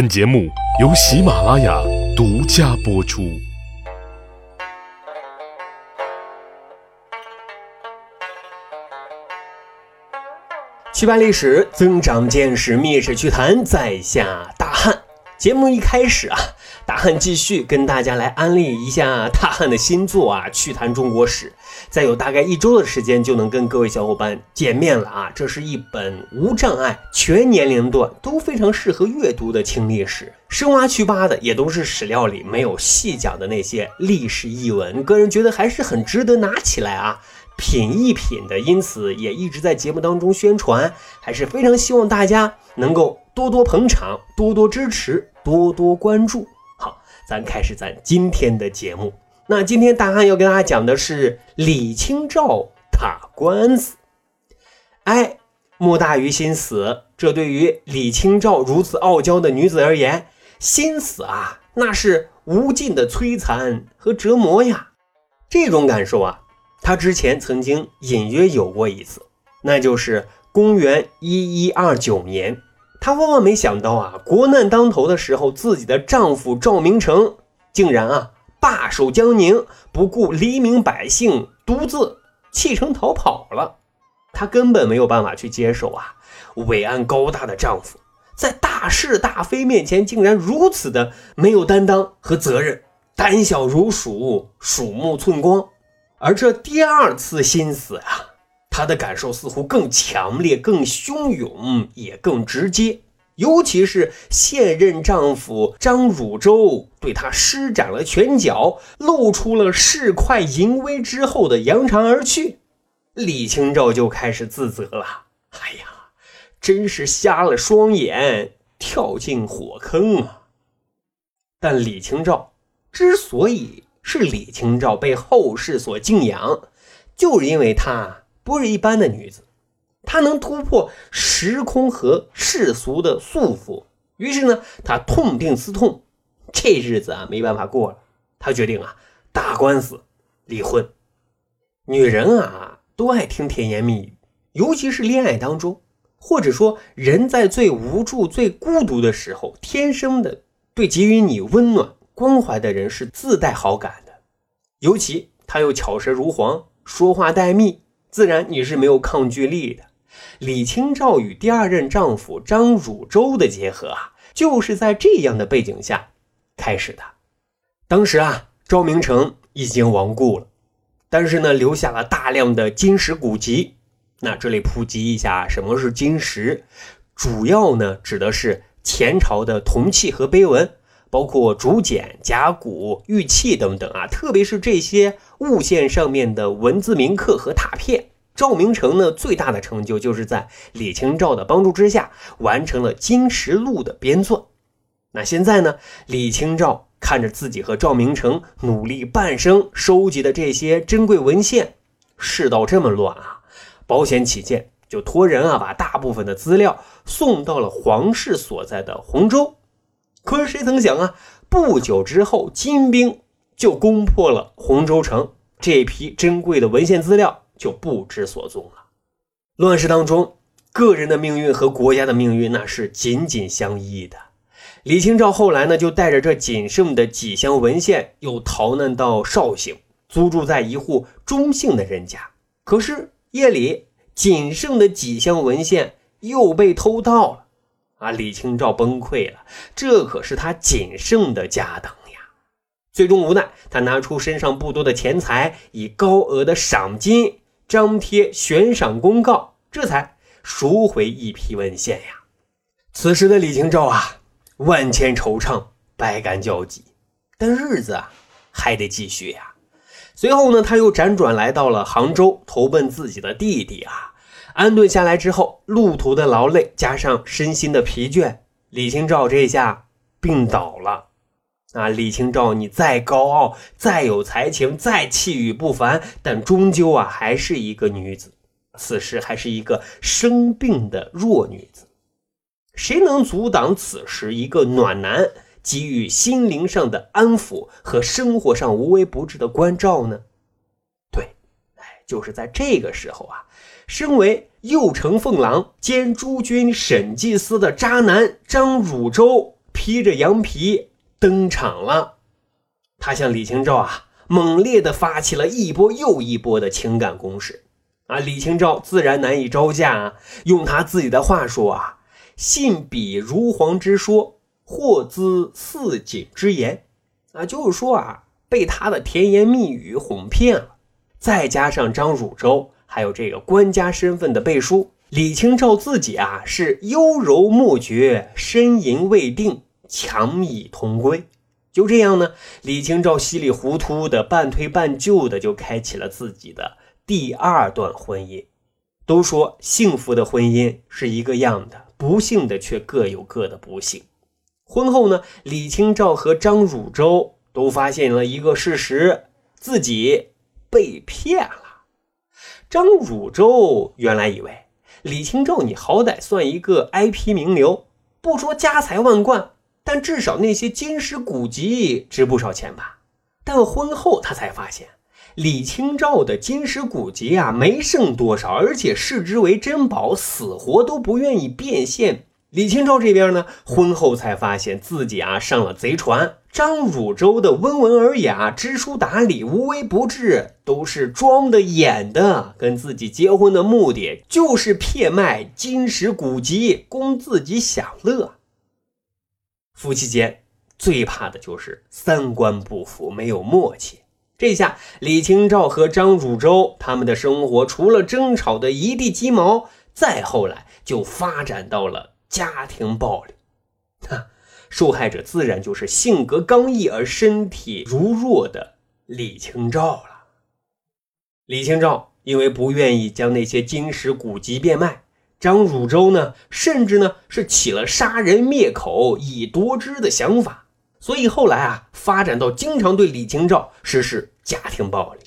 本节目由喜马拉雅独家播出。趣办历史，增长见识，密史趣谈，在下大汉。节目一开始啊，大汉继续跟大家来安利一下大汉的新作啊，《趣谈中国史》。再有大概一周的时间，就能跟各位小伙伴见面了啊！这是一本无障碍、全年龄段都非常适合阅读的轻历史，深挖去扒的也都是史料里没有细讲的那些历史译文，个人觉得还是很值得拿起来啊品一品的。因此也一直在节目当中宣传，还是非常希望大家能够多多捧场、多多支持。多多关注，好，咱开始咱今天的节目。那今天大汉要跟大家讲的是李清照打官司。哎，莫大于心死，这对于李清照如此傲娇的女子而言，心死啊，那是无尽的摧残和折磨呀。这种感受啊，她之前曾经隐约有过一次，那就是公元一一二九年。她万万没想到啊，国难当头的时候，自己的丈夫赵明诚竟然啊罢守江宁，不顾黎民百姓，独自弃城逃跑了。她根本没有办法去接受啊，伟岸高大的丈夫在大是大非面前竟然如此的没有担当和责任，胆小如鼠，鼠目寸光。而这第二次心死啊。她的感受似乎更强烈、更汹涌，也更直接。尤其是现任丈夫张汝舟对她施展了拳脚，露出了市侩淫威之后的扬长而去，李清照就开始自责了：“哎呀，真是瞎了双眼，跳进火坑啊！”但李清照之所以是李清照，被后世所敬仰，就是因为她。不是一般的女子，他能突破时空和世俗的束缚。于是呢，他痛定思痛，这日子啊没办法过了。他决定啊打官司离婚。女人啊都爱听甜言蜜语，尤其是恋爱当中，或者说人在最无助、最孤独的时候，天生的对给予你温暖关怀的人是自带好感的。尤其他又巧舌如簧，说话带蜜。自然你是没有抗拒力的。李清照与第二任丈夫张汝舟的结合啊，就是在这样的背景下开始的。当时啊，赵明诚已经亡故了，但是呢，留下了大量的金石古籍。那这里普及一下，什么是金石？主要呢，指的是前朝的铜器和碑文。包括竹简、甲骨、玉器等等啊，特别是这些物件上面的文字铭刻和拓片。赵明诚呢，最大的成就就是在李清照的帮助之下，完成了《金石录》的编纂。那现在呢，李清照看着自己和赵明诚努力半生收集的这些珍贵文献，世道这么乱啊，保险起见，就托人啊，把大部分的资料送到了皇室所在的洪州。可是谁曾想啊，不久之后，金兵就攻破了洪州城，这批珍贵的文献资料就不知所踪了。乱世当中，个人的命运和国家的命运那是紧紧相依的。李清照后来呢，就带着这仅剩的几箱文献，又逃难到绍兴，租住在一户中姓的人家。可是夜里，仅剩的几箱文献又被偷盗了。啊！李清照崩溃了，这可是他仅剩的家当呀。最终无奈，他拿出身上不多的钱财，以高额的赏金张贴悬赏公告，这才赎回一批文献呀。此时的李清照啊，万千惆怅，百感交集，但日子啊还得继续呀。随后呢，他又辗转来到了杭州，投奔自己的弟弟啊。安顿下来之后，路途的劳累加上身心的疲倦，李清照这下病倒了。啊，李清照，你再高傲，再有才情，再气宇不凡，但终究啊，还是一个女子。此时还是一个生病的弱女子，谁能阻挡此时一个暖男给予心灵上的安抚和生活上无微不至的关照呢？对，哎，就是在这个时候啊。身为右丞凤郎兼诸军审计司的渣男张汝舟，披着羊皮登场了。他向李清照啊，猛烈地发起了一波又一波的情感攻势。啊，李清照自然难以招架啊。用他自己的话说啊：“信笔如簧之说，或兹似锦之言。”啊，就是说啊，被他的甜言蜜语哄骗了。再加上张汝舟还有这个官家身份的背书，李清照自己啊是优柔莫决，呻吟未定，强以同归。就这样呢，李清照稀里糊涂的半推半就的就开启了自己的。第二段婚姻，都说幸福的婚姻是一个样的，不幸的却各有各的不幸。婚后呢，李清照和张汝舟都发现了一个事实，自己被骗了。张汝舟原来以为李清照你好歹算一个 IP 名流，不说家财万贯，但至少那些金石古籍值不少钱吧。但婚后他才发现。李清照的金石古籍啊，没剩多少，而且视之为珍宝，死活都不愿意变现。李清照这边呢，婚后才发现自己啊上了贼船。张汝舟的温文尔雅、知书达理、无微不至，都是装的、演的。跟自己结婚的目的，就是骗卖金石古籍，供自己享乐。夫妻间最怕的就是三观不符，没有默契。这下，李清照和张汝舟他们的生活除了争吵的一地鸡毛，再后来就发展到了家庭暴力。哈，受害者自然就是性格刚毅而身体如弱的李清照了。李清照因为不愿意将那些金石古籍变卖，张汝舟呢，甚至呢是起了杀人灭口以夺之的想法。所以后来啊，发展到经常对李清照实施家庭暴力。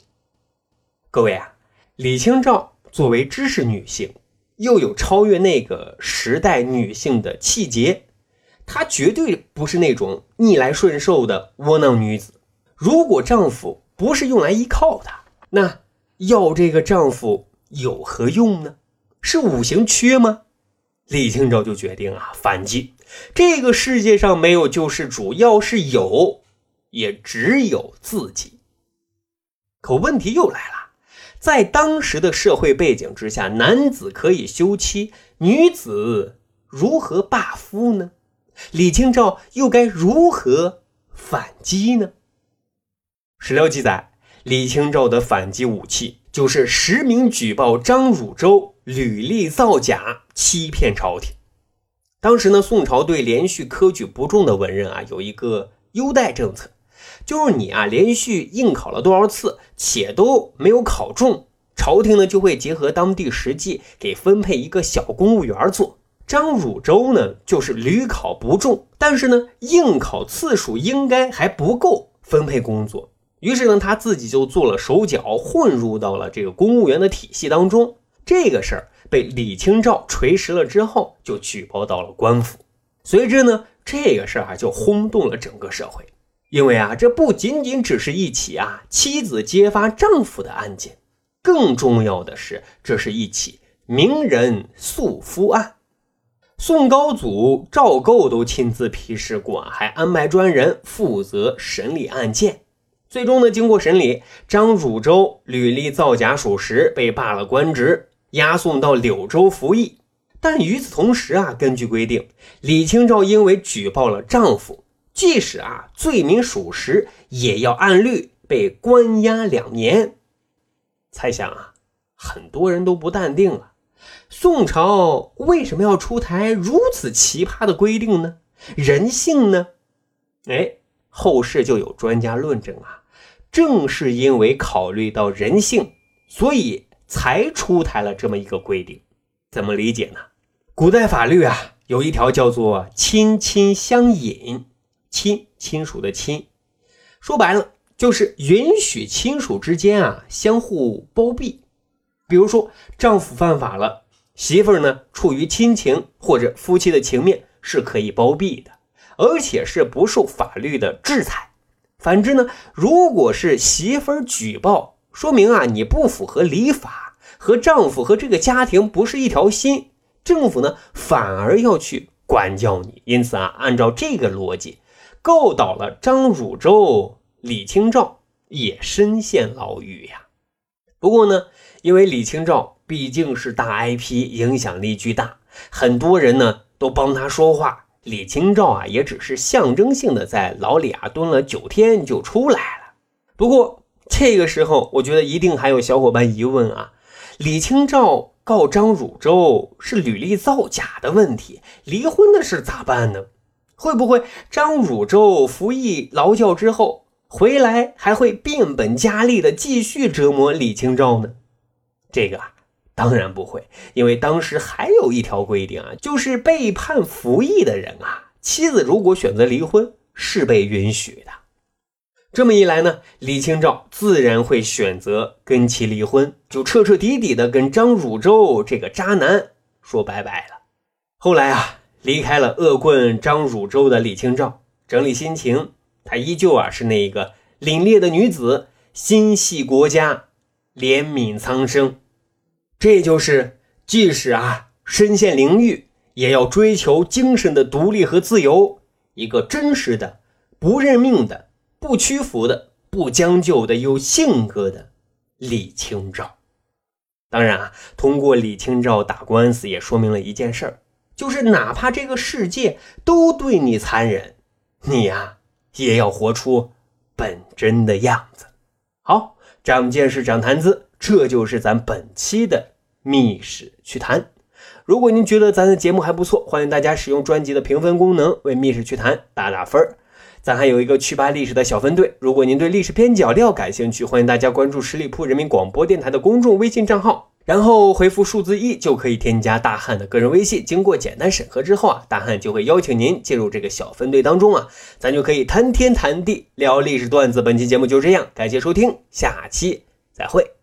各位啊，李清照作为知识女性，又有超越那个时代女性的气节，她绝对不是那种逆来顺受的窝囊女子。如果丈夫不是用来依靠的，那要这个丈夫有何用呢？是五行缺吗？李清照就决定啊反击。这个世界上没有救世主，要是有，也只有自己。可问题又来了，在当时的社会背景之下，男子可以休妻，女子如何罢夫呢？李清照又该如何反击呢？史料记载，李清照的反击武器就是实名举报张汝舟履历造假，欺骗朝廷。当时呢，宋朝对连续科举不中的文人啊，有一个优待政策，就是你啊连续应考了多少次，且都没有考中，朝廷呢就会结合当地实际给分配一个小公务员做。张汝舟呢就是屡考不中，但是呢应考次数应该还不够分配工作，于是呢他自己就做了手脚，混入到了这个公务员的体系当中。这个事儿。被李清照锤实了之后，就举报到了官府。随之呢，这个事儿啊就轰动了整个社会。因为啊，这不仅仅只是一起啊妻子揭发丈夫的案件，更重要的是，这是一起名人诉夫案。宋高祖赵构都亲自批示过，还安排专人负责审理案件。最终呢，经过审理，张汝舟履历造假属实，被罢了官职。押送到柳州服役，但与此同时啊，根据规定，李清照因为举报了丈夫，即使啊罪名属实，也要按律被关押两年。猜想啊，很多人都不淡定了，宋朝为什么要出台如此奇葩的规定呢？人性呢？哎，后世就有专家论证啊，正是因为考虑到人性，所以。才出台了这么一个规定，怎么理解呢？古代法律啊，有一条叫做“亲亲相隐”，亲亲属的亲，说白了就是允许亲属之间啊相互包庇。比如说，丈夫犯法了，媳妇儿呢出于亲情或者夫妻的情面是可以包庇的，而且是不受法律的制裁。反之呢，如果是媳妇儿举报，说明啊你不符合礼法。和丈夫和这个家庭不是一条心，政府呢反而要去管教你。因此啊，按照这个逻辑，告倒了张汝舟，李清照也深陷牢狱呀。不过呢，因为李清照毕竟是大 IP，影响力巨大，很多人呢都帮他说话。李清照啊，也只是象征性的在牢里啊蹲了九天就出来了。不过这个时候，我觉得一定还有小伙伴疑问啊：李清照告张汝舟是履历造假的问题，离婚的事咋办呢？会不会张汝舟服役劳教之后回来，还会变本加厉的继续折磨李清照呢？这个啊。当然不会，因为当时还有一条规定啊，就是被判服役的人啊，妻子如果选择离婚是被允许的。这么一来呢，李清照自然会选择跟其离婚，就彻彻底底的跟张汝舟这个渣男说拜拜了。后来啊，离开了恶棍张汝舟的李清照，整理心情，她依旧啊是那一个凛冽的女子，心系国家，怜悯苍生。这就是即使啊身陷囹圄，也要追求精神的独立和自由，一个真实的、不认命的、不屈服的、不将就的、有性格的李清照。当然啊，通过李清照打官司，也说明了一件事儿，就是哪怕这个世界都对你残忍，你呀也要活出本真的样子。好，长见识，长谈资，这就是咱本期的。密室趣谈，如果您觉得咱的节目还不错，欢迎大家使用专辑的评分功能为密室趣谈打打分儿。咱还有一个趣吧历史的小分队，如果您对历史边角料感兴趣，欢迎大家关注十里铺人民广播电台的公众微信账号，然后回复数字一就可以添加大汉的个人微信。经过简单审核之后啊，大汉就会邀请您进入这个小分队当中啊，咱就可以谈天谈地聊历史段子。本期节目就这样，感谢收听，下期再会。